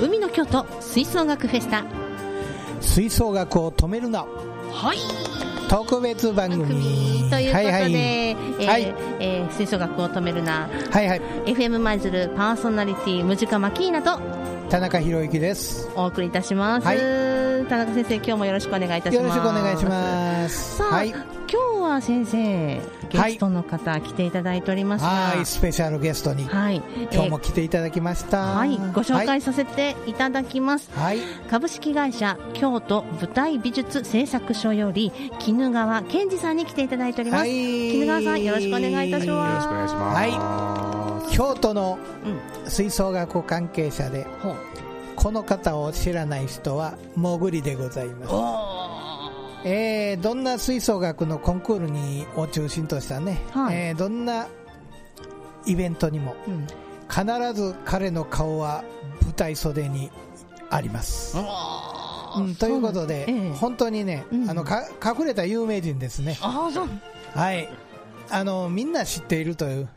海の京都吹奏楽フェスタ。吹奏楽を止めるな。はい。特別番組。ということで、はいはい。えーはい。えー吹奏楽を止めるな。はいはい。FM 舞鶴パーソナリティムジカマキーナと。田中宏之です。お送りいたします、はい。田中先生今日もよろしくお願いいたします。よろしくお願いします。さあ、はい今日は先生ゲストの方、来ていただいておりますが。はいスペシャルゲストに。はい。今日も来ていただきました。はい、ご紹介させていただきます、はい。株式会社京都舞台美術製作所より絹川健二さんに来ていただいております、はい。絹川さんよろしくお願いいたします。よろしくお願いします。はい。京都のうん。吹奏楽関係者でほう。この方を知らない人はもぐりでございますえーどんな吹奏楽のコンクールにを中心としたね、はい。えーどんなイベントにもうん。必ず彼の顔は舞台袖にあります、うん、ということで、ええ。本当にね、うん。あのか隠れた有名人ですね。ああそう。はいあのみんな知っているという。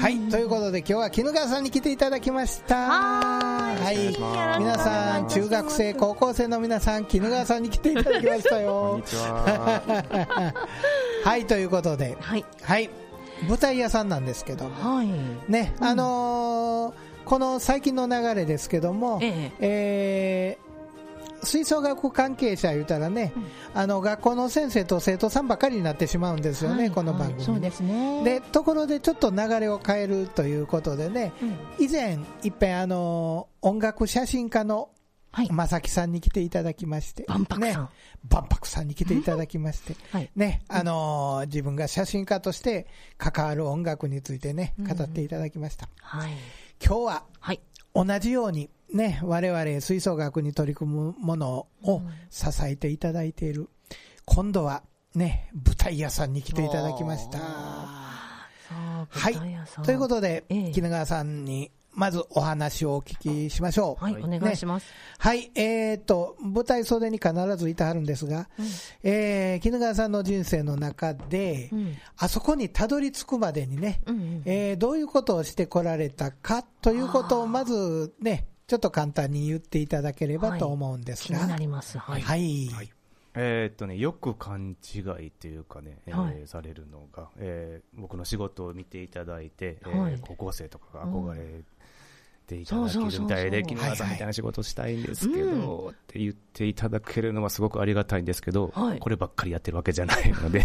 はいということで今日は絹川さんに来ていただきました。はい。皆さん中学生高校生の皆さん絹川さんに来ていただきましたこんよ。にちは。はいということで。はい。はい。舞台屋さんなんですけども。はい。ね、あのーこの最近の流れですけども、え。えー吹奏楽関係者言うたらね、あの学校の先生と生徒さんばかりになってしまうんですよね、はいこの番組、ねそうですね。でところでちょっと流れを変えるということでね、うん。以前、いっぺんあの音楽写真家のはい。正木さんに来ていただきまして、万博さん。ね、万博さんに来ていただきまして、はい。ねあのー自分が写真家として関わる音楽についてね、語っていただきました。はい。今日ははい。同じようにね、我々吹奏楽に取り組むものを支えていただいている、今度はね、舞台屋さんに来ていただきました。ははい。ということで、ええ。絹川さんにまずお話をお聞きしましょう。はいお願いします。はい、えー、と、舞台袖に必ずいてはるんですが、えー、絹川さんの人生の中で、うん。あそこにたどり着くまでにね、うんうん。えーどういうことをしてこられたかということをまずね、ちょっと簡単に言っていただければと思うんですが。気になります。はい。はい。えーっとね、よく勘違いというかね、えーはい。されるのが、えー僕の仕事を見ていただいて、えーはい。高校生とかが憧れていただけるみたいで、木村さんみたいな仕事したいんですけど、って言っていただけるのはすごくありがたいんですけど、はいこればっかりやってるわけじゃないので、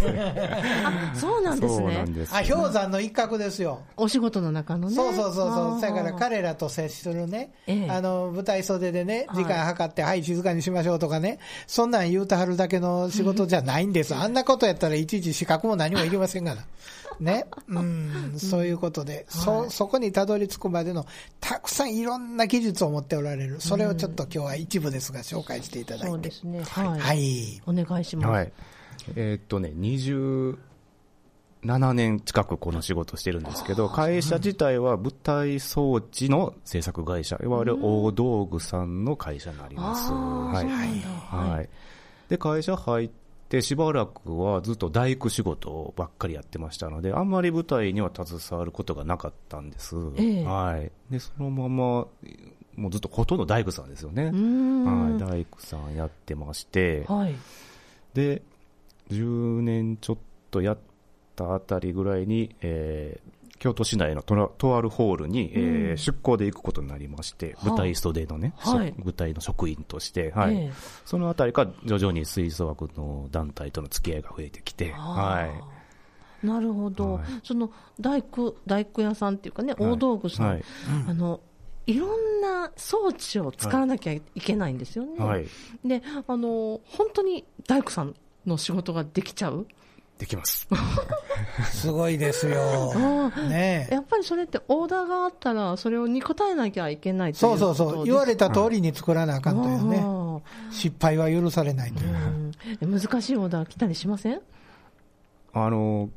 あそうなんですそうなねんです。あ、氷山の一角ですよ。お仕事の中のねそうそうそうそう。だから彼らと接するね、ええあの、舞台袖でね、はい時間計って、はい、静かにしましょうとかね、そんなん言うてはるだけの仕事じゃないんです。あんなことやったらいちいち資格も何もいりませんから。ね。うん、そういうことで、そ、そこにたどり着くまでの、たくさんいろんな技術を持っておられる。それをちょっと今日は一部ですが紹介していただいうて。そですねはい、はい。お願いします、はい。えーっとね、27年近くこの仕事してるんですけど、会社自体は舞台装置の制作会社、いわゆる大道具さんの会社になります。はいはい。で、会社入ってしばらくはずっと大工仕事ばっかりやってましたので、あんまり舞台には携わることがなかったんです。ええはい。で、そのまま、もうずっとほとんど大工さんですよね。はい。大工さんやってまして、はいで、10年ちょっとやったあたりぐらいに、えー京都市内のとらとあるホールに、えーうん。出向で行くことになりまして、はあ。舞台袖のね、はい。そ舞台の職員として、はい。ええ。そのあたりから徐々に吹奏楽の団体との付き合いが増えてきて、あ。はい。ーなるほど、はい。その大工大工屋さんっていうかね、はい。大道具さん、はい。あのいろんな装置を使わなきゃいけないんですよね。はい。であの本当に大工さんの仕事ができちゃうできます。すごいですよ。ねやっぱりそれってオーダーがあったらそれをに応えなきゃいけないそううそうそう。言われたた通りに作らなあかんというね。失敗は許されないという。難しいオーダー来たりしません？あの、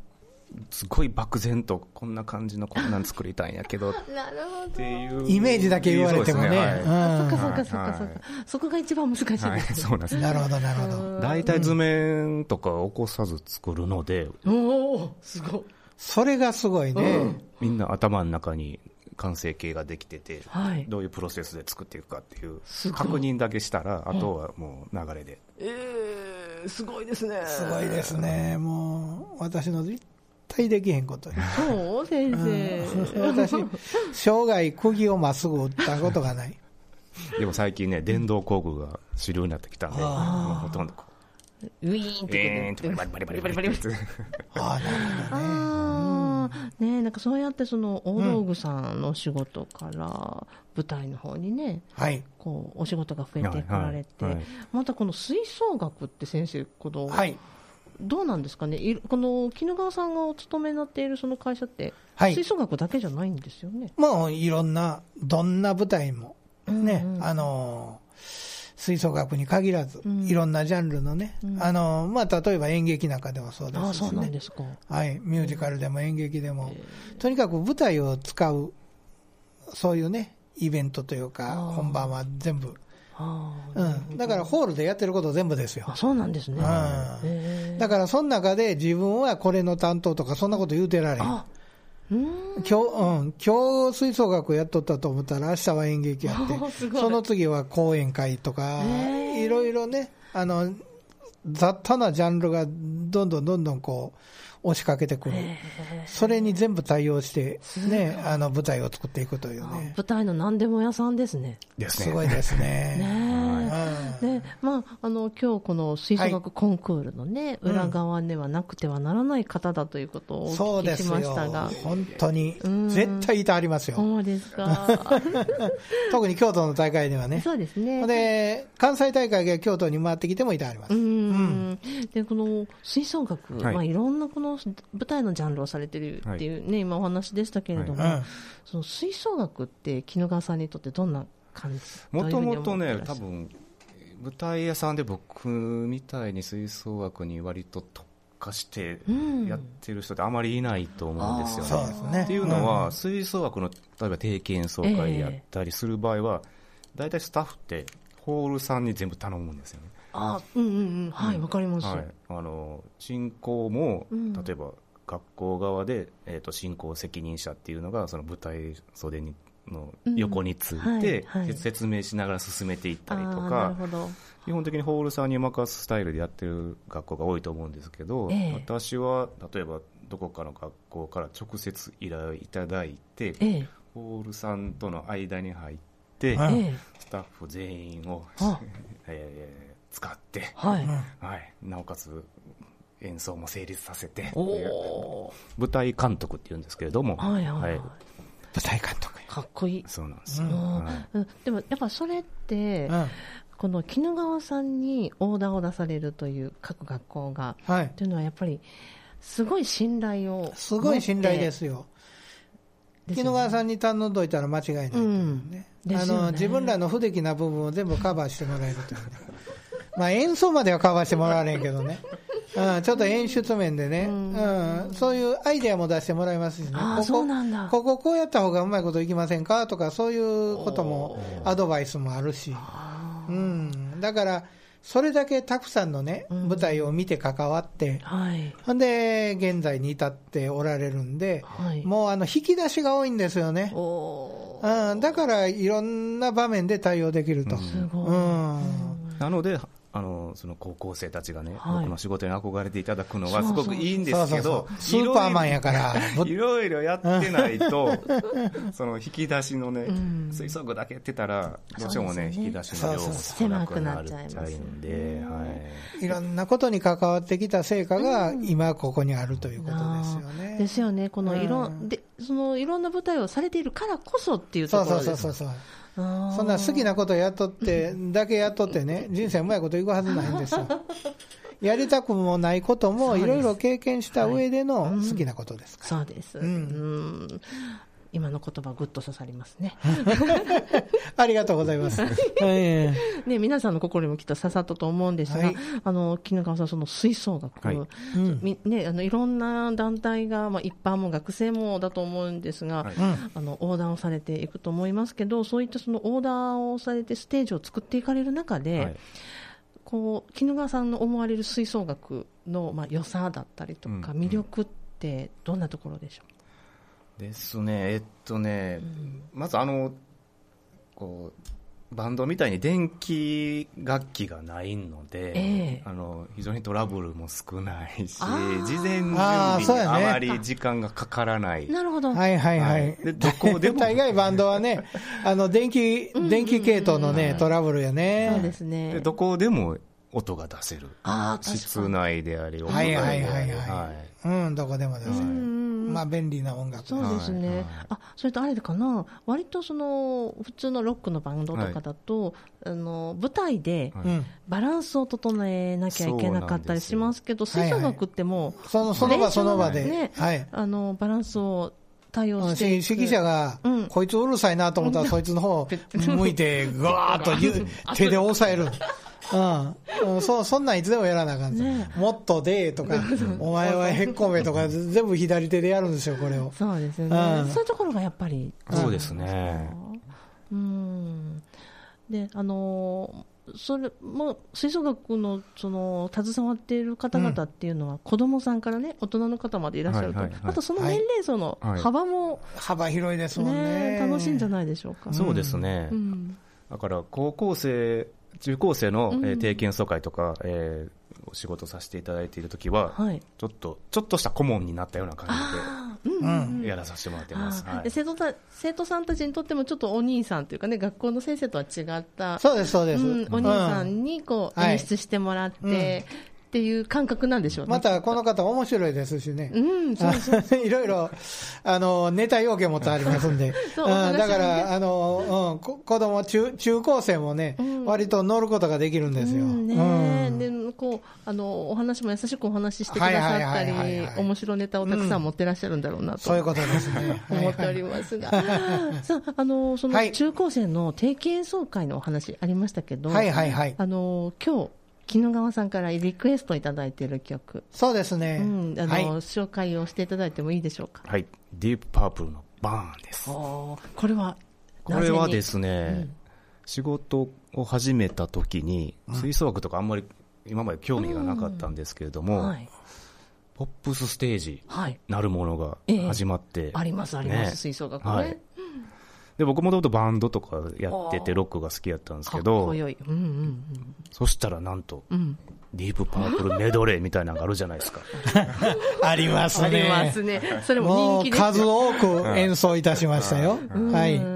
すごい漠然と、こんな感じのこんなん作りたいんやけど、っ なるほど。ていう。イメージだけ言われてもねそうですはいそっかそっはいかそっかそっかはい。そこが一番難しいですね。はい、そうなんです。なるほど、なるほど。大体図面とか起こさず作るので、おおすごい。それがすごいね。みんな頭の中に完成形ができてて、はい。どういうプロセスで作っていくかっていう確認だけしたら、あとはもう流れで。えー、すごいですね。すごいですね。もう、私の絶対できへんことやそう先生。私、生涯釘をまっすぐ打ったことがない。でも最近ね、電動工具が主流になってきたんで、もうほとんどこウィーンっう、てえーんとバリバリバリバリバリって。ああ、なるほどね。ねえなんかそうやってその大道具さんの仕事から舞台の方にね、はい。こうお仕事が増えてこられて、はいはいまたこの吹奏楽って先生、この、はい。どうなんですかね、いこの絹川さんがお勤めになっているその会社って、はい吹奏楽だけじゃないんですよね？もういろんな、どんな舞台も、ね、うんうんあのー、吹奏楽に限らず、うんいろんなジャンルのね、うんあのー、まあ、例えば演劇なんかでもそうですしね。ですか。はい。ミュージカルでも演劇でも、とにかく舞台を使う、そういうね、イベントというか、本番は全部。ああ、うん。だからホールでやってること全部ですよ。あ。そうなんですね。うん。だからその中で自分はこれの担当とかそんなこと言うてられうーん。今日、うん、今日吹奏楽やっとったと思ったら明日は演劇やって、その次は講演会とかいろいろね、あの、雑多なジャンルがどんどんどんどんこう、押しかけてくる。それに全部対応して、ね、あの舞台を作っていくというね。舞台の何でも屋さんですね。ですね。すごいですね。ねうんでまあ、あの今日この吹奏楽コンクールのね、うん裏側ではなくてはならない方だということをお聞きしましたが、。本当にうん。絶対いてありますよ。そうですか。特に京都の大会ではね。そうですね。で、関西大会が京都に回ってきてもいてありますう。んでこの吹奏楽、はいいまあ、いろんなこの舞台のジャンルをされてるっていうね、今お話でしたけれども、うんその吹奏楽って絹川さんにとってどんな感じ。もともとね多分舞台屋さんで僕みたいに吹奏楽に割と特化してうん。やってる人ってあまりいないと思うんですよね。そうですね。っていうのは、ん吹奏楽の例えば定期演奏会やったりする場合は、大体スタッフってホールさんに全部頼むんですよね。あうんうんうん。はいわかります、はい、あの進行も、うん。例えば学校側で、えー、と進行責任者っていうのがその舞台袖にの横について、説明しながら進めていったりとか、基本的にホールさんに任すスタイルでやってる学校が多いと思うんですけど、ええ。私は例えばどこかの学校から直接依頼いただいて、ええ。ホールさんとの間に入って、スタッフ全員を、あ。えー使って、はい、なおかつ演奏も成立させておお舞台監督っていうんですけれども、はいはい、はい。はい舞台監督かっこいい、そうなんですよ、うんでもやっぱそれって、や。うんこの絹川さんにオーダーを出されるという各学校がはい。というのはやっぱりすごい信頼をすごい信頼ですよ。ですよね絹川さんに頼んどいたら間違いないというね。あの、自分らの不出来な部分を全部カバーしてもらえるというね。まあ演奏まではカバーしてもらわれんけどね。うん、ちょっと演出面でね、うんうん、そういうアイデアも出してもらいますしね。ああここそうなんだこここうやった方がうまいこといきませんかとか、そういうことも、アドバイスもあるし。うん。だから、それだけたくさんのね、うん舞台を見て関わって、はいほんで、現在に至っておられるんで、はいもうあの、引き出しが多いんですよね。おうん、だから、いろんな場面で対応できると。すごい、うん。なのであのその高校生たちがね、はい。僕の仕事に憧れていただくのはすごくいいんですけどう。スーパーマンやから。いろいろやってないと、その引き出しのね、うん。吹奏楽だけやってたら、どうしてもね、ね。引き出しの量も少なくなっちゃうんで、はい。いろんなことに関わってきた成果が、今ここにあるということですよね。ですよね、このいろ、うん。でそのいろんな舞台をされているからこそっていうところですそうそうそうそう。そんな好きなことやっとって、だけやっとってね、人生うまいこといくはずないんですよ。やりたくもないこともいろいろ経験した上での好きなことですから。そうです、うん。うん今の言葉、ぐっと刺さりますね。ありがとうございます。ええね、皆さんの心にもきっと刺さったと思うんですが、はい。あの、絹川さん、その吹奏楽、はい。うんみね、あの、いろんな団体が、まあ、一般も学生もだと思うんですが、はい。うんあの、横断をされていくと思いますけど、そういったその横断をされてステージを作っていかれる中で、はい。こう、絹川さんの思われる吹奏楽の、まあ、良さだったりとか、うん魅力ってどんなところでしょですね、えっとね、まずあの、こう、バンドみたいに電気楽器がないので、ええ。あの非常にトラブルも少ないし、事前準あーそうやね。備にあまり時間がかからない。うなるほど。はいはいははい。い。でどこでも。大概バンドはね、あの、電気、電気系統のね、トラブルやね。そうですね。でどこでも音が出せる。室内であり、屋はい外であり。はいはいはい。はいうん、どこでもです。うんまあ、便利な音楽。そうですね、はい。はいあそれとあれかな、割とその普通のロックのバンドとかだと、あの舞台で。バランスを整えなきゃいけなかったりしますけど、吹奏楽ってもう、その、その場その場で。ねはい。あのバランスを対応うんして指揮者が、うん。こいつうるさいなと思ったら、そいつの方向いて、ぐわーっとゆ 手で押さえる。うん、うん、そう、そんなんいつでもやらなあかん、ね。もっとでとか、お前はへっこめとか、全部左手でやるんですよ、これを。そうですよね、うん。そういうところがやっぱり、そうですね。うん。であのそれも吹奏楽のその携わっている方々っていうのは、子供さんからね、大人の方までいらっしゃると、はいはいはい。あとその年齢層のはい。幅も、幅広いですもんね。ね楽しいんじゃないでしょうか。そうですね。うん。だから高校生、中高生の、うん。えー定期演奏会とか、えーお仕事させていただいているときは、はい、ちょっと、ちょっとした顧問になったような感あーうんやらさせてもらってます。はい。生徒た生徒さんたちにとってもちょっとお兄さんというかね学校の先生とは違ったそうです、そうです。うんお兄さんにこうはい。演出してもらって、っていう感覚なんでしょうね。また、この方面白いですしね。うん、そうそう。いろいろ、あの、ネタ要件もありますんで。そうだから、あの、うん、こ子供、中、中高生もね、うん割と乗ることができるんですよ。うんねうんでこうあのお話も優しくお話ししてくださったりはい面白ネタをたくさん持ってらっしゃるんだろうなと、そういうことですね。思っておりますが、さああのそはいの中高生の定期演奏会のお話ありましたけど、はいはいはい。あの今日絹川さんからリクエストいただいている曲、そうですね。うんあのはい。紹介をしていただいてもいいでしょうか？はい。ディープパープルのバーンです。これはこれはですすね、仕事を始めた時に、吹奏楽とかあんまり今まで興味がなかったんですけれども、はい、ポップスステージはい、なるものが始まって、ありますあります、ね。吹奏楽ね、はいで僕もともとバンドとかやってて、ロックが好きやったんですけどうんうんそしたらなんと、うんうん、ディープパープルメドレーみたいなのがあるじゃないですか。ありますね。ありますね、それも人気ですよ数多く演奏いたしましたよ。はい。うん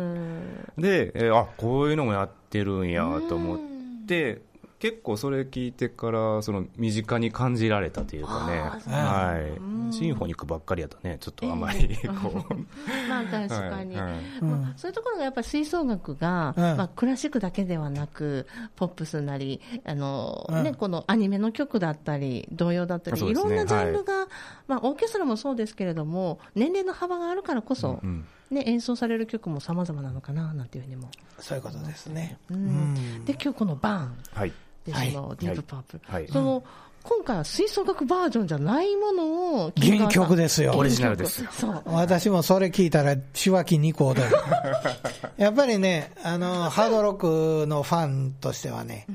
で、えーあ、こういうのもやってるんやと思って、結構それ聞いてから、その身近に感じられたというかね、はい。シンフォニックばっかりやとね、ちょっとあんまり、こう。まあ確かに、はいはい。まあそういうところがやっぱり吹奏楽が、うん。まあ、クラシックだけではなく、ポップスなり、あのうん。ね、このアニメの曲だったり、童謡だったり、いろんなジャンルが、まあ、オーケストラもそうですけれども、年齢の幅があるからこそ、うん。ね、演奏される曲も様々なのかななんていうふうにも、そういうことですね。ううんん。で今日このバーン。はい。ではい。そのディープパープル、はい。その今回は吹奏楽バージョンじゃないものを原曲です。よオリジナルですよ。そう。私もそれ聞いたら、血湧き二行で。やっぱりね、あの、ハードロックのファンとしてはね、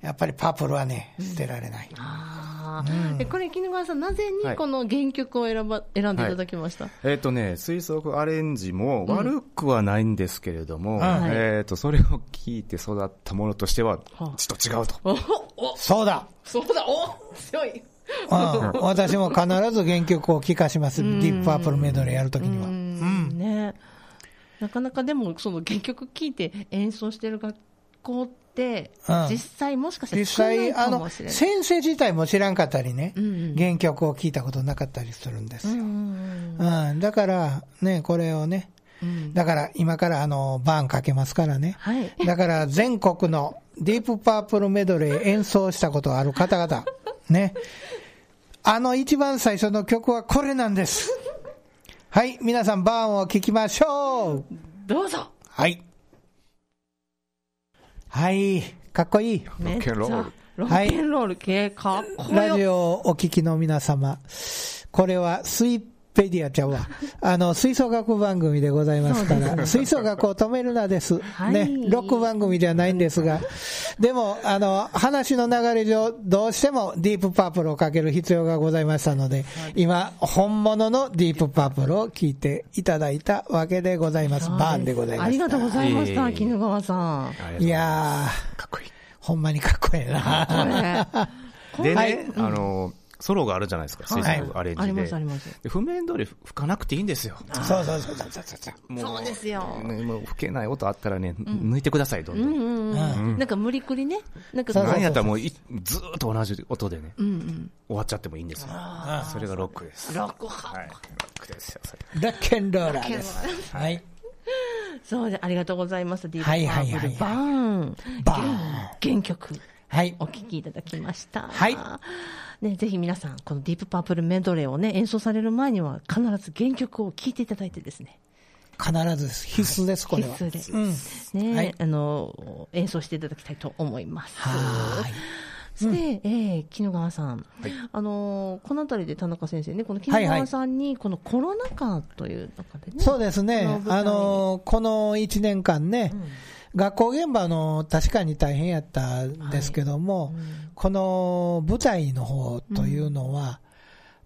やっぱりパープルはね、捨てられない。あー。えこれ、絹川さん、なぜにこの原曲を選ば選んでいただきました、えっ、とね、吹奏楽アレンジも悪くはないんですけれども、ん。えっ、と、それを聞いて育ったものとしては、はあ。ちょっと違うと。おお。そうだそうだ、お強い。うん、私も必ず原曲を聴かします。ディープパープルメドレーやるときには。うんね、なかなかでも、その原曲聴いて演奏してる学校って、うん実際、もしかしたら実少ない際、あのかもし、れない。先生自体も知らんかったりね、うんうん原曲を聴いたことなかったりするんですよ。うんうん、だから、ね、これをね、うんだから今からあの、バーンかけますからね。はい。だから全国のディープパープルメドレー演奏したことある方々、ね。あの一番最初の曲はこれなんです。はい、皆さん、バーンを聞きましょう。どうぞはい。はい、かっこいい。ロッケンロールロッケンロール系かっこよラジオをお聞きの皆様、これはスイペディアちゃうわ。あの、吹奏楽番組でございますから、吹奏楽を止めるなです。はいね、ロック番組ではないんですが、でも、あの、話の流れ上、どうしてもディープパープルをかける必要がございましたので、今、本物のディープパープルを聞いていただいたわけでございます。バーンでございます。ありがとうございました、絹川さん。いやかっこいい。ー、ほんまにかっこええな。ではいね、あの、ソロがあるじゃないですか、はい吹奏楽アレンジであります、あります。で譜面通り吹かなくていいんですよ。そうそうそうそうそうそう。もそうですよねもう吹けない音あったらね、抜いてください、どんどん。うんうんうん。なんか無理くりね。なんかそうそうなんやったらもういずーっと同じ音でね、うんうん。終わっちゃってもいいんですよ。それがロックです。ロックハはい。ロックですよ、それ。ラッケンローラーです。はい。そうで、ありがとうございます。ディープはいはいはいパープルバーン。バーン原曲。はいお。聴きいただきました。はいね、ぜひ皆さん、このディープパープルメドレーをね、演奏される前には、必ず原曲を聴いていただいてですね。必ずです。必須です、これは。必須で。うん。ね、はいあの、演奏していただきたいと思います。はーい。そして、えー、絹川さん、あのーこのあたりで田中先生ね、この絹はいはい川さんに、このコロナ禍という中でね、そうですね。あの、この1年間ね、学校現場の確かに大変やったんですけども、この舞台の方というのは、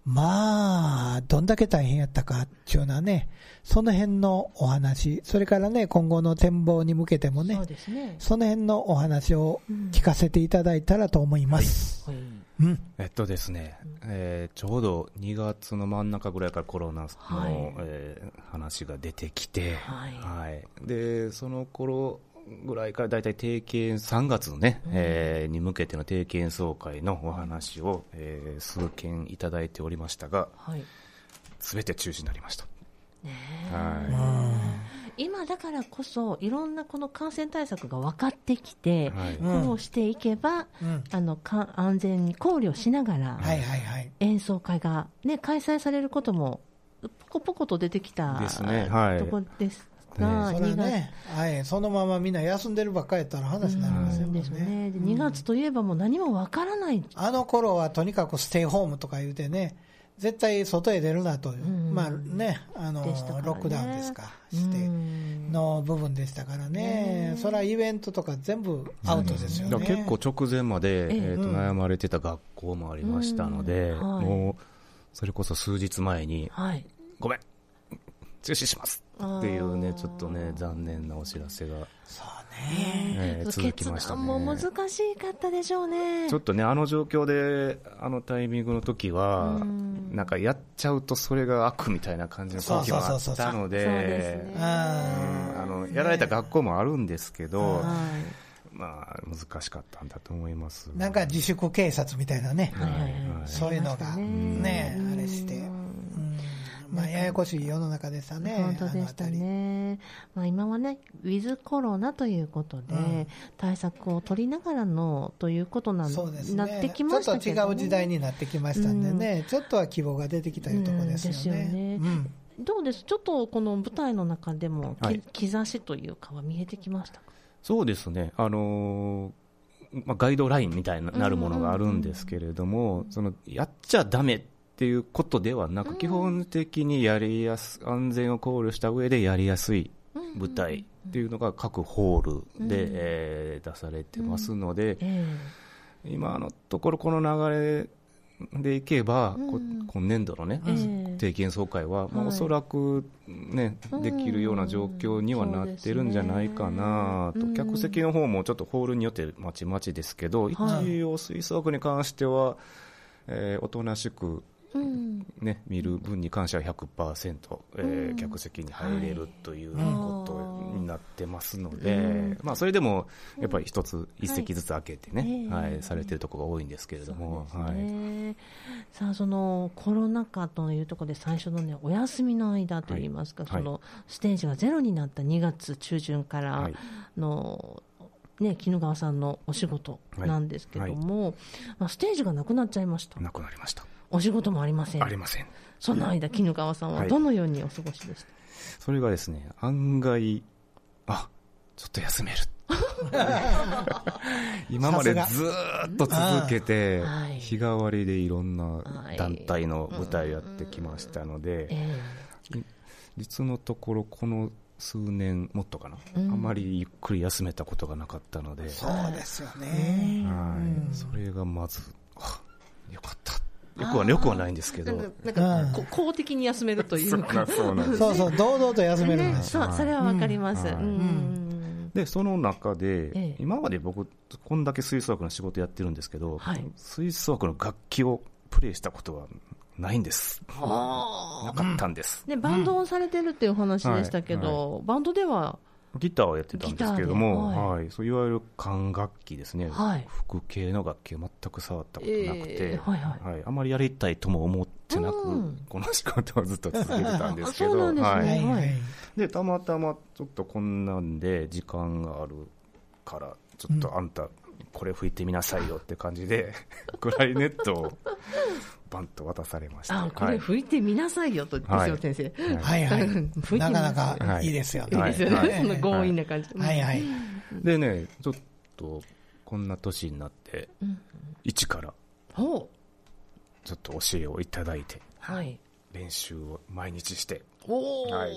まあ、どんだけ大変やったかっていうのはね、その辺のお話、それからね、今後の展望に向けてもねそね。その辺のお話を聞かせていただいたらと思います。はい。うん。えっとですね、えーちょうど2月の真ん中ぐらいからコロナの、はい。えー話が出てきて、はい。でその頃ぐらいから大体定期演3月のね、えーに向けての定期演奏会のお話を、えー数件いただいておりましたが、はい。すべて中止になりました。ねは今だからこそ、いろんなこの感染対策が分かってきて、はいこうしていけば、うん。あのか安全に考慮しながら、はいはいはい。演奏会が、ね、開催されることも、ポコポコと出てきたですねはいところですが、それは2月。ね、はい、そのままみんな休んでるばっかりやったら話になりませんもんですね。ね。で2月といえばもう何もわからない。あの頃はとにかくステイホームとか言うてね、絶対外へ出るなという、ん。まあね、あの、ね。ロックダウンですか、してうんの部分でしたからね、それはイベントとか全部アウトですよね。結構直前まで、ええ。えーと悩まれてた学校もありましたので、うん。はい。もうそれこそ数日前に、はい。ごめん、中止しますっていうね、ちょっとね、残念なお知らせが、えー続き決ました断も難ね。しかったでしょうね。ちょっとね、あの状況で、あのタイミングの時はうん、なんかやっちゃうとそれが悪みたいな感じの時もあったのそうですでね、うんあのやられた学校もあるんですけど、はまあ、難しかったんだと思います。なんか自粛警察みたいなね、い。はいはいはい。そういうのがねあれして、うんまあ、ややこしい世の中でしたね、本当でしたね、まあ、今はね、ウィズコロナということで、うん。対策を取りながらのということなそうですなっねてきましたけど、ちょっと違う時代になってきましたんでね、ちょっとは希望が出てきたいうところですよね。うんですよね。うん。どうです、ちょっとこの舞台の中でもき、はい。兆しというかは見えてきましたか？そうですね、あのーまあ、ガイドラインみたいになるものがあるんですけれども、そのやっちゃだめっていうことではなく、基本的にやりやす安全を考慮した上でやりやすい舞台っていうのが各ホールで、えー出されてますので、え今のところ、この流れでいけば、今年度のね、ええ。定期演奏会は、まあ、はい。おそらく、ねうん。できるような状況にはなってるんじゃないかなと、ね。客席の方もちょっとホールによってまちまちですけど、はい。一応、吹奏楽に関しては、えーおとなしく、うんね、見る分に関しては100%、えーうん。客席に入れるというはい。ことになってますので、うん。まあ、それでもやっぱり一つ、一席ずつ開けてね、ええはいされてるところが多いんですけれども。はい。ね。さあそのコロナ禍というところで最初の、ね、お休みの間といいますか、はい。そのステージがゼロになった2月中旬からはい。の、ね、絹川さんのお仕事なんですけども、まあ、ステージがなくなっちゃいました。なくなりました。お仕事もありません。ありません。その間、絹川さんははいどのようにお過ごしでした、それがですね、案外、あ、ちょっと休める。今までずっと続けてはい、日替わりでいろんなはい団体の舞台をやってきましたので、え実のところこの数年もっとかな、うんあまりゆっくり休めたことがなかったので、そうですよえね。はい、それがまず、あよかった。よくは、よくはないんですけどなん。か、なんかうんこ公的に休めるというか。そうそうそう、堂々と休めるで。そう、それはわかります。で、その中で、ええ今まで僕、こんだけ吹奏楽の仕事やってるんですけど、はい吹奏楽の楽器をプレイしたことはないんです。あなかったんです。ね、バンドをされてるっていうお話でしたけど、バンドでは、ギターをやってたんですけれども、ギターではい、そういわゆる管楽器ですね、はい。副系の楽器を全く触ったことなくて、ええはいはい。あまりやりたいとも思ってなく、うん。この仕事をずっと続けてたんですけど、は、はいい。はい。でたまたまちょっとこんなんで時間があるから、ちょっとあんた、これ吹いてみなさいよって感じで、クラリネットをバンと渡されました。あ、これ吹いてみなさいよと、ですよ、はい先生。はいはい なかなかいいですよね。いいですよね、はいその強引な感じ。はいはい。でね、ちょっとこんな年になって、うん一からほう。ちょっと教えをいただいて、はい。練習を毎日して、おお、はい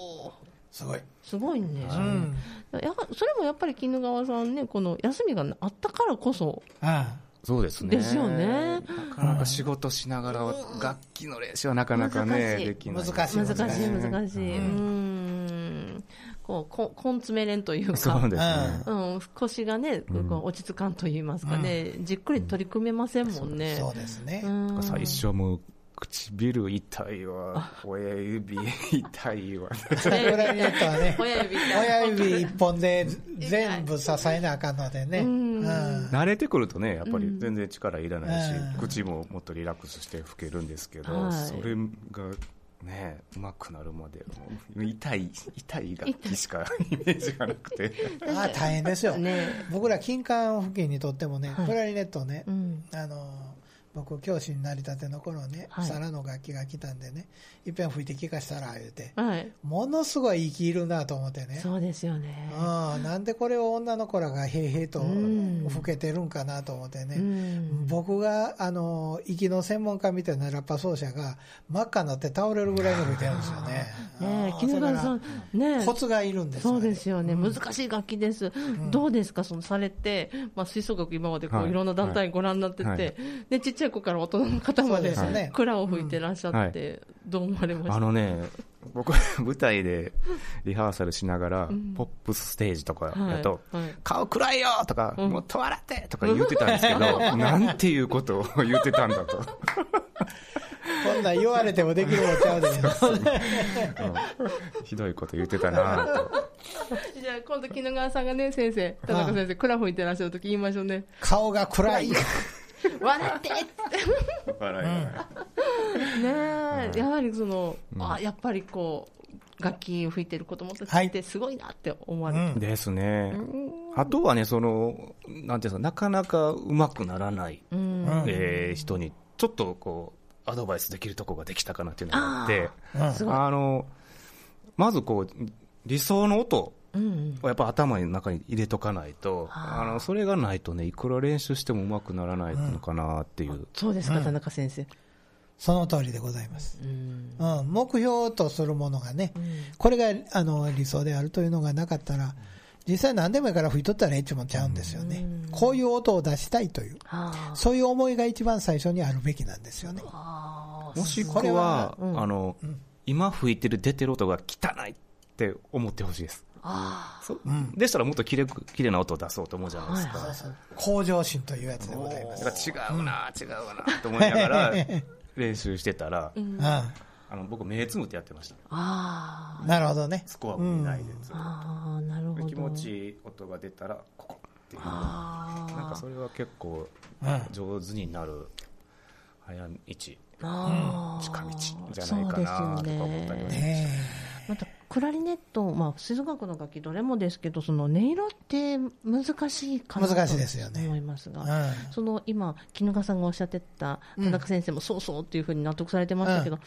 すごい。すごいね。うん。やそれもやっぱり絹川さんね、この休みがあったからこそあそうですね。ですよね。なかなか仕事しながら楽器の練習はなかなかね、できない。難しい難しい、難しい難しい。ううんん。こう、こ根詰めれんというか。そうですね。うん、腰がね、落ち着かんと言いますかね、じっくり取り組めませんもんね。そうですね。うん最初もう唇痛いわ、親指痛いわ。クラリネットはね、親指一本で全部支えなあかんのでね。慣れてくるとね、やっぱり全然力いらないし、うん口ももっとリラックスして吹けるんですけど、はいそれがね、うまくなるまで、痛い、痛い楽器しかイメージがなくて。あ あ、大変ですよ。ね僕ら金管付近にとってもね、はいクラリネットねう、ん。あの、僕、教師になりたての頃ね、はい。皿の楽器が来たんでね、いっぺん吹いて聞かしたら、言うて、はい。ものすごい息いるなと思ってね。そうですよね。うん、なんでこれを女の子らがへいへいとうん。吹けてるんかなと思ってね。うん。僕が、あの、息の専門家みたいなラッパ奏者が、真っ赤になって倒れるぐらいに吹いてるんですよね。ね絹川さん、ねコツがいるんですよそうですよね、うん。難しい楽器です、どうですか、そのされて、まあ、吹奏楽、今までこう、はい。いろんな団体ご覧になってて、はい。でちっちゃい子から大人の方までね。蔵を吹いてらっしゃって、どう思われました？あのね、僕、舞台でリハーサルしながら、ポップスステージとかやと、はい。はい顔暗いよとか、うん。もっと笑ってとか言ってたんですけど、なんていうことを言ってたんだと。こんなん言われてもできるもんちゃうで。ひどいこと言ってたなと。じゃあ、今度、絹川さんがね、先生、田中先生、蔵吹いてらっしゃるとき言いましょうね、顔が暗い。笑って。笑いね。え、やはりその、あやっぱりこう、楽器を吹いてる子供たちってすごいなって思われて、うん。ですね。あとはね、その、なんていうんですか、なかなか上手くならない、うん。うんえー人に、ちょっとこう、アドバイスできるとこができたかなっていうのがあって、あの、まずこう、理想の音やっぱ頭の中に入れとかないと、あの、それがないとね、いくら練習しても上手くならないのかなっていう。そうですか、田中先生。その通りでございます。うんうん、目標とするものがね、うんこれがあの理想であるというのがなかったら、実際何でもいいから吹いとったらええっちゅうもんちゃうんですよね。うんこういう音を出したいという、あそういう思いが一番最初にあるべきなんですよね。あもしこれくはは、うんあの、うん今吹いてる出てる音が汚いって思ってほしいです。あそう。うん。でしたらもっときれく綺麗な音を出そうと思うじゃないですか。はいそうそう向上心というやつでございます。違う。な、違うな と思いながら練習してたら、うん。うあの僕、目つむってやってました。あん、なるほどね。スコアも見ないでずっと。ああなるほど。気持ちいい音が出たら、ここっていう。ああなんかそれは結構うん上手になる早道、あー。近道じゃないかなとか思ったりはそうですよね。ねまたクラリネット、まあ、吹奏楽の楽器どれもですけど、その音色って難しいかなと難しいですよね思いますが、うんその今、絹川さんがおっしゃってた田中先生もそうそうっていうふうに納得されてましたけど、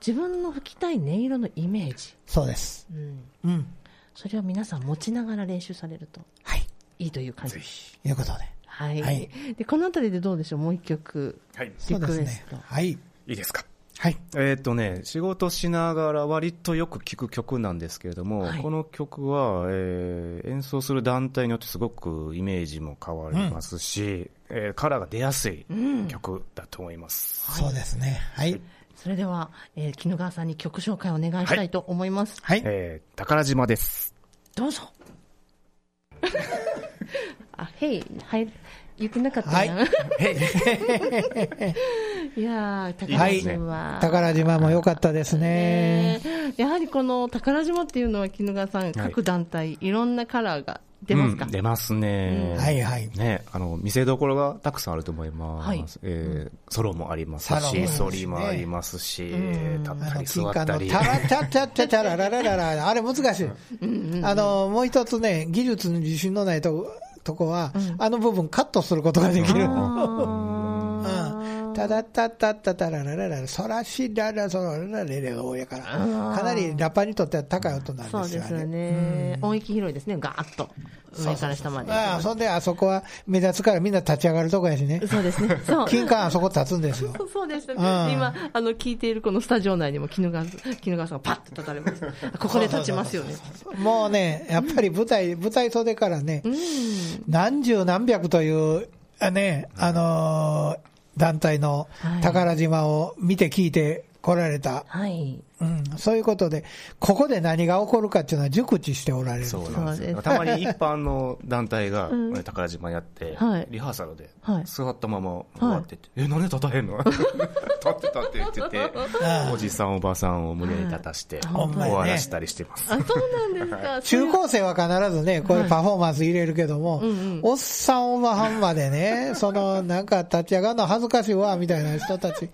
自分の吹きたい音色のイメージ、そうです。うん、うん。それを皆さん持ちながら練習されるとはい。いいという感じぜです。ひ。いうことで。はい、はいでこのあたりでどうでしょう、もう一曲、リクエスト。はい。いいですか？はい。えっ、とね、仕事しながら割とよく聴く曲なんですけれども、はいこの曲は、えー演奏する団体によってすごくイメージも変わりますし、えーカラーが出やすい曲だと思います。そうですね。はい。それでは、えー、絹川さんに曲紹介をお願いしたいと思います。はい。えー宝島です。どうぞ。あ、へい、はい、言ってなかったな。はい い、やー、宝はい島。宝島も良かったですね。ねやはりこの宝島っていうのは、絹川さん、各団体、いろんなカラーが出ますか、うん出ますね。はいはい。ね、あの、見せどころがたくさんあると思います。はいえーソロもありますし、すねソリもありますし、ん立ったり座ったり。タラチャチャチャチャラララララ、あれ難しい。あの、もう一つね、技術に自信のないとことこは、あの部分カットすることができる。あーうん。ただたったったたらららら、そらしららそらられれが多いやから、かなりラッパーにとっては高い音なんですよそうですよね。音域広いですね、ガーッと。上から下まで。あ、そんであそこは目立つからみんな立ち上がるとこやしね。そうですね。そう。金管あそこ立つんですよ。そうですね。今、あの、聞いているこのスタジオ内にも、絹川さん、絹川さんがパッと立たれます。ここで立ちますよね。もうね、やっぱり舞台、舞台袖からね、何十何百という、あね、あのー団体のはい宝島を見て聞いて来られた、はい。うん、そういうことで、ここで何が起こるかっていうのは熟知しておられる。そうなんですよ。そうです。たまに一般の団体が、うん。宝島やって、はい。リハーサルで、はい。座ったまま終わってて、え、なんで立たへんの？立って立ってって言ってて、おじさんおばさんを無理やり立たして、はい終わらしたりしてます。あ、そうなんですか。中高生は必ずね、こういうパフォーマンス入れるけども、おっさんおばはんまでね、そのなんか立ち上がるの恥ずかしいわ、みたいな人たち、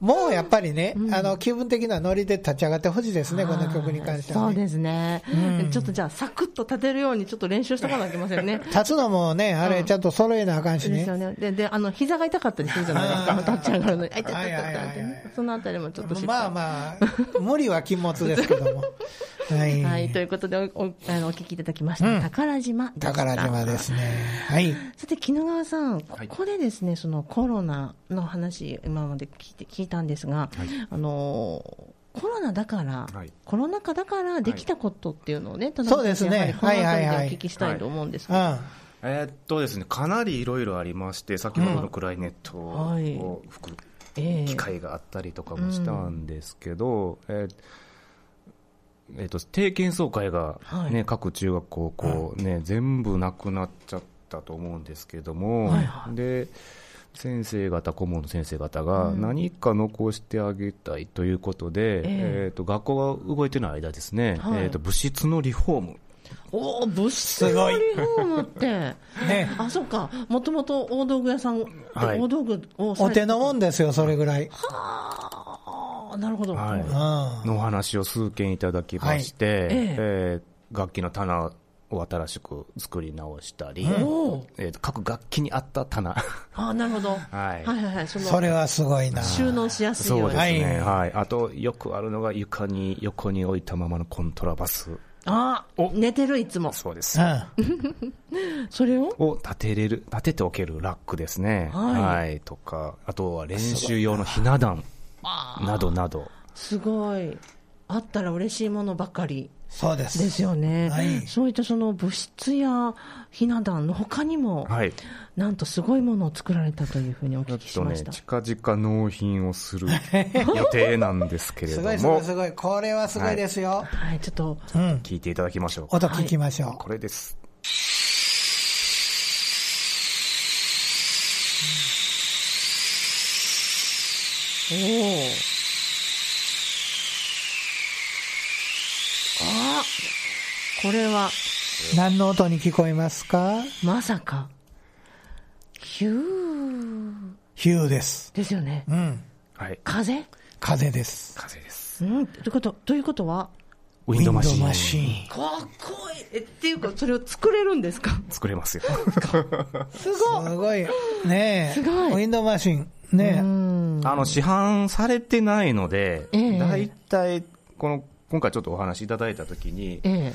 もうやっぱりね、あの気分的なノリで立ち上がってほしいですね、この曲に関しては、ね。そうですね。ちょっとじゃあ、サクッと立てるようにちょっと練習しとかなきゃいけませんね。立つのもね、あれちゃんと揃えなあかんしねです。よね。で、で、あの、膝が痛かったりするじゃないですか。立ち上がるのに。あ、痛い痛いってね。そのあたりもちょっとまあまあ、無理は禁物ですけども。はい。はい、ということでおおあのお聞きいただきました、宝島でした宝島ですね。はい。さて、絹川さん、こはいこでですね、そのコロナの話、今まで聞いて聞いたんですが、あのコロナだから、はい。コロナ禍だからできたことっていうのをね、田そうですね。この辺りでおはいはいはい。聞きしたいと思うんですうけど、ん。えーっとですね、かなりいろいろありまして、先ほどのクライネットはい。を吹くええ機会があったりとかもしたんですけど、えーえーと定期演奏会が、はい。ね各中学高校、ね全部なくなっちゃったと思うんですけども、はいはい。で先生方、顧問の先生方が何か残してあげたいということで、えーと学校が動いてない間ですね、はい。えーと物質のリフォーム、おお、物質のリフォームって、ね。あ、そうか、もともと大道具屋さん、はい。大道具をお手のもんですよ、それぐらい。あーなるほど。はい。うん。のお話を数件いただきまして、ええ。えー楽器の棚を新しく作り直したり、えーと各楽器に合った棚、あーなるほど。はい。はいはいはい。そのそれはすごいな。収納しやすいように。そうですね、ははい。いあとよくあるのが床に横に置いたままのコントラバス、あお。寝てるいつも。そうです、うん。それを？を立てれる立てておけるラックですね、はい。とか、あとは練習用のひな壇。などなど、すごい。あったら嬉しいものばかりそうです。ですよね。はいそういったその物質やひな壇の他にも、はい、なんとすごいものを作られたというふうにお聞きしとね、ました。近々納品をする 予定なんですけれどすごいすごもい、すごい。これはすごいですよ。はい、ちょっと、うん。聞いていただきましょうか。音聞きましょう。これです。おお。これは、何の音に聞こえますか？まさか、ヒューヒューです。ですよね。うん。はい。風？風です。風です。うん、ということ、ということは、ウィンドマシン。ウィンーン。かっこいいえっていうか、それを作れるんですか？作れますよ。すごいすごい。ねえ。すごいウィンドマシン。ねうんあの、市販されてないので、ええ大体、この、今回ちょっとお話いただいたときに、ええ。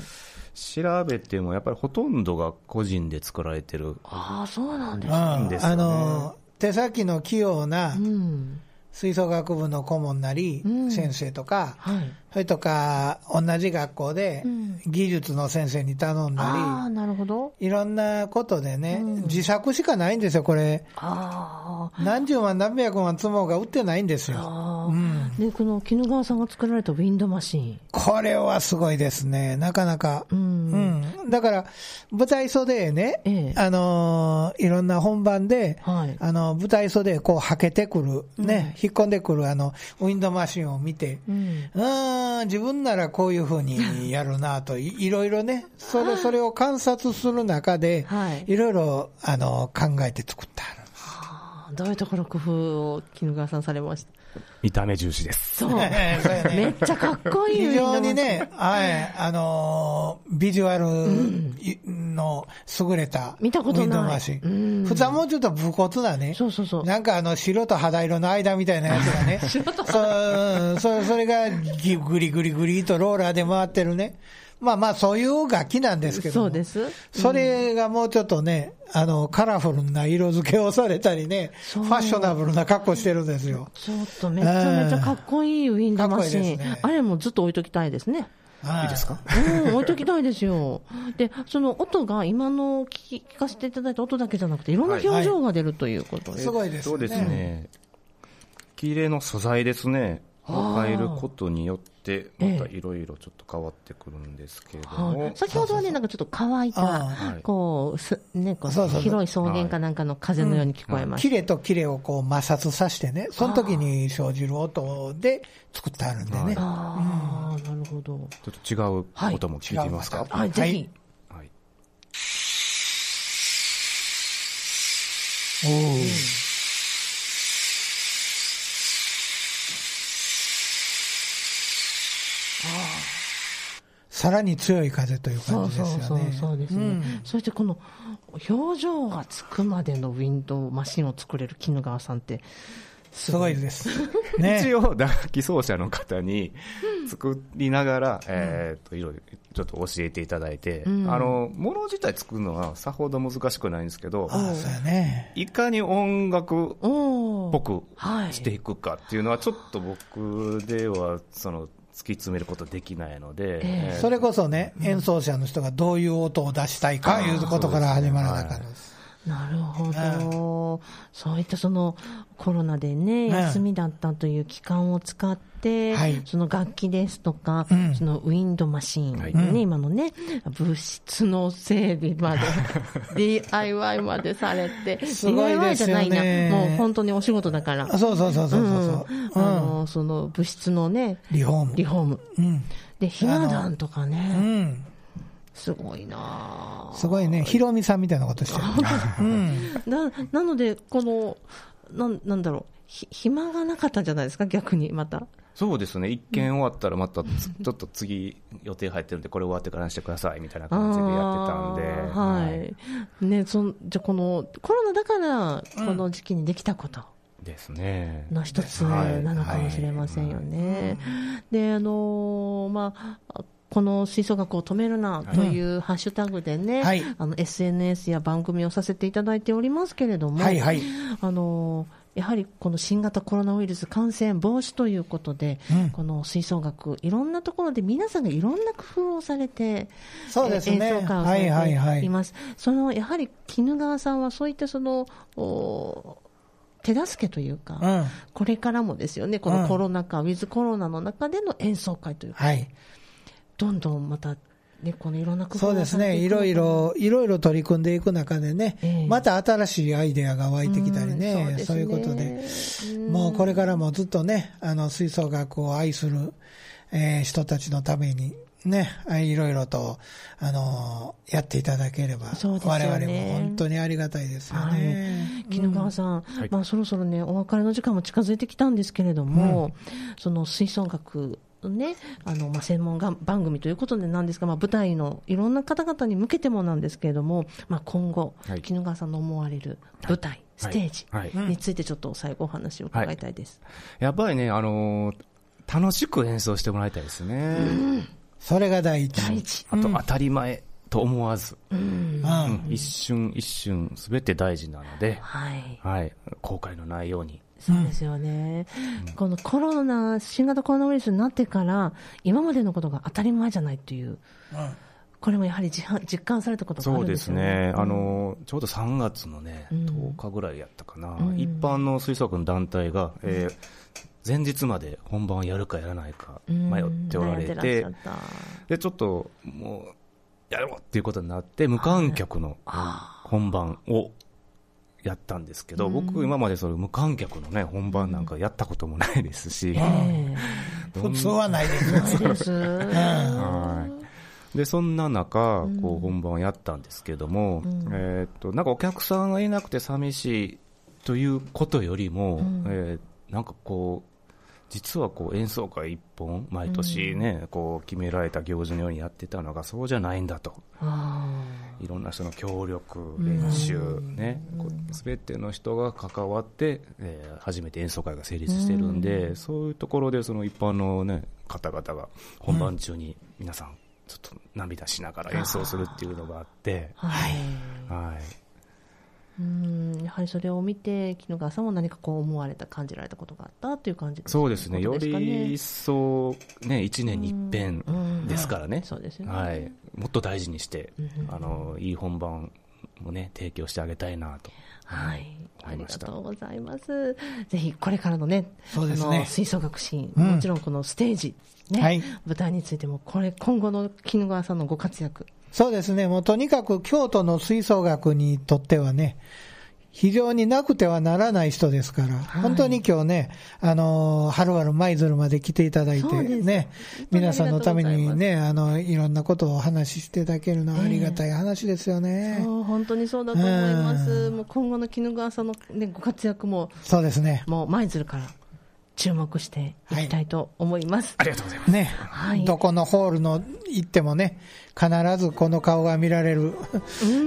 調べてもやっぱりほとんどが個人で作られてる。ああ、そうなんでえ。すね。あの、手先の器用なうん。吹奏楽部の顧問なりうん、先生とか、はい。それとか、同じ学校でうん技術の先生に頼んああ、だなるほど。り、いろんなことでね、うん自作しかないんですよ、これ。ああ。何十万何百万積もうが売ってないんですよ。ああ、うんで、この絹川さんが作られたウィンドマシン。これはすごいですね。なかなか。う。うんん。だから、舞台袖へね、ええあのーいろんな本番で、はい。あの、舞台袖へこう、はけてくる、ね、引っ込んでくる、あの、ウィンドマシンを見て、うん。うーん、自分ならこういうふうにやるなと、いいろいろね、それ、それを観察する中で、はい。いろいろ、あの、考えて作ってあるんです。どういうところ工夫を絹川さんされました？見た目重視です。そう。そうやねめっちゃかっこいい非常にね、はい、あのービジュアルの優れた見たことないウィンドウマシン。うん普通はもうちょっと武骨なね、そうそうそう。なんかあの白と肌色の間みたいなやつがね、そううんそそれがギグリグリグリとローラーで回ってるね。まあまあそういう楽器なんですけどもそうです。それがもうちょっとね、あの、カラフルな色付けをされたりね、ファッショナブルな格好してるんですよ。ちょっとめちゃめちゃかっこいいウィンドマシン。いいねあれもずっと置いときたいですね。はいいですか？うん、置いときたいですよ。で、その音が今の聞き聞かせていただいた音だけじゃなくて、いろんな表情が出るということです。すごいですよね。そうですね。綺麗の素材ですね。を変えることによって、またいろいろちょっと変わってくるんですけれども。はい、先ほどはね、なんかちょっと乾いた、はい。こう、すね、こうそうそうそう。広い草原かなんかの風のように聞こえましキレとキレをこう摩擦させてね、その時に生じる音で作ってあるんでね。はい。た。ああ、なるほど。ちょっと違う音も聞いてみますか？はい。はい、ぜひ。はい。おーさらに強い風という感じですよね。そうですね、うん。そしてこの表情がつくまでのウィンドウマシンを作れる絹川さんってすごい。です。ね。一応、打楽器奏者の方に作りながら、えっと、いろいろちょっと教えていただいて、うん。あの、もの自体作るのはさほど難しくないんですけど、ね。いかに音楽っぽくはい。していくかっていうのは、ちょっと僕では、その、突き詰めることできないので、ええ。えーそれこそね、演奏者の人がどういう音を出したいかいうことから始まらなかったです。なるほど、そういったそのコロナでね、うん休みだったという期間を使って、はいその楽器ですとか、うんそのウィンドマシン、はいね今のね、物質の整備まで、DIY までされて、すごい DIY じゃないねな、もう本当にお仕事だから。あそうそうそうそうそうそう。うんうんあのその物質のね、リフォーム。リフォーム。うん。で、ひな壇とかうね、ん。すごいなあすごいね。ヒロミさんみたいなことしてる。うん。ななので、この、なんなんだろう、ひ暇がなかったんじゃないですか、逆にまた。そうですね、一件終わったらまたつ、ちょっと次予定入ってるんで、これ終わってからにしてくださいみたいな感じでやってたんで、あーはい。ね、そんじゃあこの、コロナだから、この時期にできたこと。ですね。の一つはいなのかもしれませんよね。で、あのーまあ、この吹奏楽を止めるなというハッシュタグでね、はいあの SNS や番組をさせていただいておりますけれども、はいはい。あのやはりこの新型コロナウイルス感染防止ということで、うんこの吹奏楽、いろんなところで皆さんがいろんな工夫をされて、そうですねえー演奏会をさはいはいはれいています。そのやはり絹川さんはそういったそのお手助けというか、うん。これからもですよね、このコロナ禍、ウィズコロナの中での演奏会というか、はい。どんどんまた、ね、このいろんな工夫そうですね。いろいろ、いろいろ取り組んでいく中でね、ええ。また新しいアイデアが湧いてきたりね、うんそういうことで、うん。もうこれからもずっとね、あの、吹奏楽を愛する、えー人たちのために、ね、いろいろと、あのやっていただければ、ね。我々も本当にありがたいですよはね。い、絹川さん、い。まあ、そろそろね、お別れの時間も近づいてきたんですけれども、その吹奏楽ね、あのまあ、専門が番組ということでなんですが、まあ、舞台のいろんな方々に向けてもなんですけれども、まあ、今後、はい絹川さんの思われる舞台、ステージはいはいについてちょっと最後お話を伺いたいです。やっぱりね、あのー楽しく演奏してもらいたいですね。それが第一。第一。あと、当たり前と思わず、うん。うん。一瞬一瞬すべて大事なので、はい。はい、後悔のないように。そうですよね、このコロナ、新型コロナウイルスになってから、今までのことが当たり前じゃないという、これもやはり実感されたことがあそうですね、あのちょうど3月のね、うん。10日ぐらいやったかな、うん。一般の吹奏楽の団体が、えー前日まで本番をやるかやらないかうん。迷っておられて、でちょっともう、やろうっていうことになって、無観客の本番をやったんですけど、うん。僕、今までそれ無観客のね、本番なんかやったこともないですし、たえ。普通はないですよ。えそうです、はい。で、そんな中うん、こう、本番をやったんですけども、うん。えーっと、なんかお客さんがいなくて寂しいということよりも、うん。えーなんかこう、実はこう演奏会一本、毎年ね、こう決められた行事のようにやってたのが、そうじゃないんだと。あいろんな人の協力、ん練習、ねうん、すべての人が関わって、えー初めて演奏会が成立してるんで、うん。そういうところで、その一般の、ね、方々が本番中に皆さん、ちょっと涙しながら演奏するっていうのがあって、ーはい、はい、うんやはりそれを見て、絹川さんも何かこう思われた、感じられたことがあったという感じですそうですね、すかり一層、ね、一年に一遍うんですからね、そうですよね。はい、もっと大事にして、うんあのいい本番もね、提供してあげたいなと。はい、ありがとうございます。ぜひこれからのね、そうですね。あの吹奏楽シーン、うん。もちろんこのステージ、ね、はい。舞台についても、これ今後の絹川さんのご活躍、そうですね、もうとにかく京都の吹奏楽にとってはね、非常になくてはならない人ですから、本当に今日ね、あのー、はるばる舞鶴まで来ていただいてね、皆さんのためにね、あの、いろんなことをお話ししていただけるのはありがたい話ですよね。そう本当にそうだと思います、うん。もう今後の絹川さんの、ね、ご活躍も、そうですね。もう舞鶴から注目していきたいと思います。ありがとうございます。ね、はいどこのホールの行ってもね、必ずこの顔が見られる、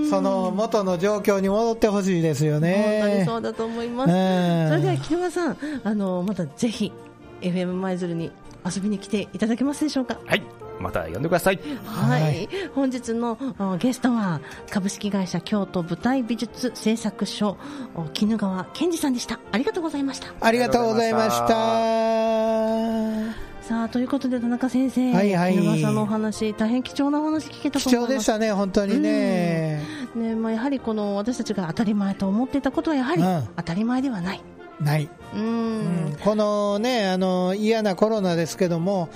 その元の状況に戻ってほしいですよね。本当にそうだと思います。うんそれでは絹川さん、あのまたぜひ FM 舞鶴に遊びに来ていただけますでしょうか？はい、また呼んでください。はい、はい本日のあゲストは株式会社京都舞台美術製作所お絹川健二さんでした。ありがとうございました。ありがとうございました。さあということで田中先生、はいはいさんのお話大変貴重なお話聞けたと貴思います。重でしたね、本当にね。ねまあ、やはりこの私たちが当たり前と思っていたことはやはりうん当たり前ではない。ない。うんうんこのね、あの、嫌なコロナですけども、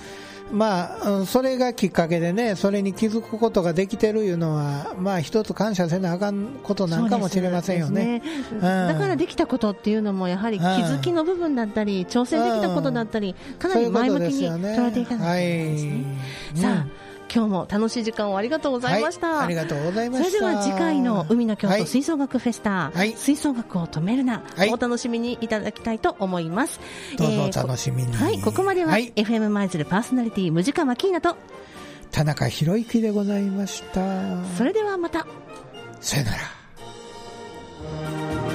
まあ、うんそれがきっかけでね、それに気づくことができてるいうのは、まあ一つ感謝せなあかんことなんかもしれませんよね。ね。うん。だからできたことっていうのもやはり気づきの部分だったり、挑戦できたことだったり、かなり前向きに捉えていかないといけないですね。さあ、今日も楽しい時間をありがとうございました。はいありがとうございました。それでは次回の海の京はい都吹奏楽フェスタ、はい吹奏楽を止めるな、はいお楽しみにいただきたいと思います。どうぞおえー楽しみに。はい、ここまでは、はい FM 舞鶴パーソナリティ、ムジカマキーナと、田中博之でございました。それではまた。さよなら。